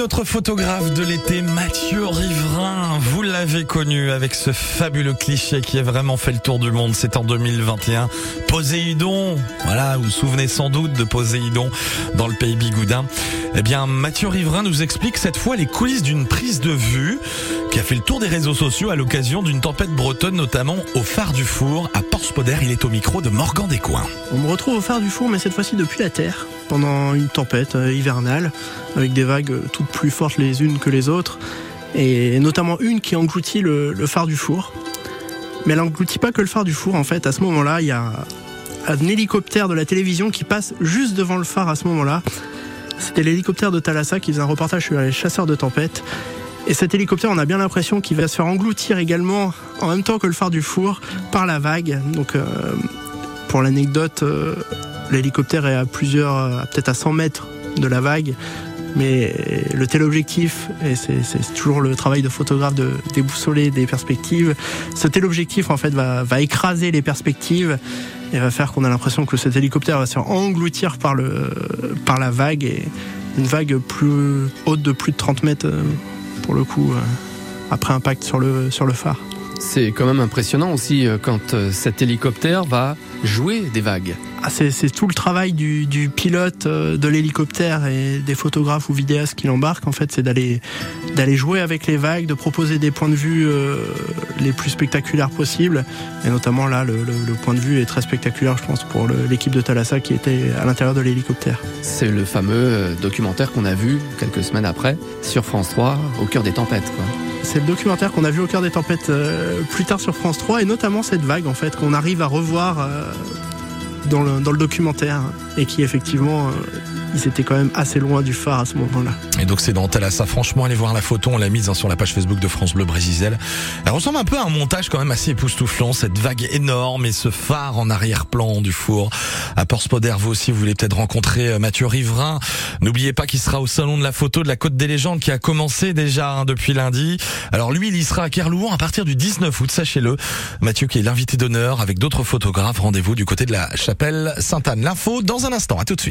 notre photographe de l'été, Mathieu Riverain. Vous l'avez connu avec ce fabuleux cliché qui a vraiment fait le tour du monde. C'est en 2021. Poséidon. Voilà, vous vous souvenez sans doute de Poséidon dans le pays bigoudin. Eh bien, Mathieu Riverain nous explique cette fois les coulisses d'une prise de vue qui a fait le tour des réseaux sociaux à l'occasion d'une tempête bretonne, notamment au phare du Four à Porspoder. Il est au micro de Morgan Descoings. On me retrouve au phare du Four, mais cette fois-ci depuis la Terre, pendant une tempête euh, hivernale, avec des vagues euh, toutes plus fortes les unes que les autres, et notamment une qui engloutit le, phare du Four. Mais elle engloutit pas que le phare du Four, en fait. À ce moment-là, il y a un hélicoptère de la télévision qui passe juste devant le phare à ce moment-là. C'était l'hélicoptère de Thalassa qui faisait un reportage sur les chasseurs de tempête. Et cet hélicoptère, on a bien l'impression qu'il va se faire engloutir également, en même temps que le phare du four, par la vague. Donc, euh, pour l'anecdote, l'hélicoptère est à plusieurs, euh, peut-être à 100 mètres de la vague. Mais le téléobjectif, et c'est toujours le travail de photographe de déboussoler des perspectives, ce téléobjectif en fait va, va écraser les perspectives et va faire qu'on a l'impression que cet hélicoptère va se engloutir par, le, par la vague et une vague plus haute de plus de 30 mètres euh, pour le coup euh, après impact sur le, sur le phare. C'est quand même impressionnant aussi euh, quand euh, cet hélicoptère va jouer des vagues. Ah, c'est tout le travail du, du pilote euh, de l'hélicoptère et des photographes ou vidéastes qui l'embarquent en fait c'est d'aller d'aller jouer avec les vagues de proposer des points de vue euh, les plus spectaculaires possibles et notamment là le, le- le point de vue est très spectaculaire je pense pour l'équipe de Thalassa qui était à l'intérieur de l'hélicoptère C'est le fameux documentaire qu'on a vu quelques semaines après sur France 3 au cœur des tempêtes. Quoi. C'est le documentaire qu'on a vu au cœur des tempêtes euh, plus tard sur France 3 et notamment cette vague en fait qu'on arrive à revoir euh, dans, le, documentaire et qui effectivement euh, ils étaient quand même assez loin du phare à ce moment-là Et donc c'est dans Thalassa. Franchement, allez voir la photo. On l'a mise hein, sur la page Facebook de France Bleu Brésil. Elle ressemble un peu à un montage quand même assez époustouflant. Cette vague énorme et ce phare en arrière-plan du four. À Porspoder, vous aussi, vous voulez peut-être rencontrer euh, Mathieu Riverain. N'oubliez pas qu'il sera au salon de la photo de la Côte des Légendes qui a commencé déjà hein, depuis lundi. Alors lui, il y sera à Kerlouan à partir du 19 août, sachez-le. Mathieu qui est l'invité d'honneur avec d'autres photographes. Rendez-vous du côté de la chapelle Sainte-Anne. L'info dans un instant. À tout de suite.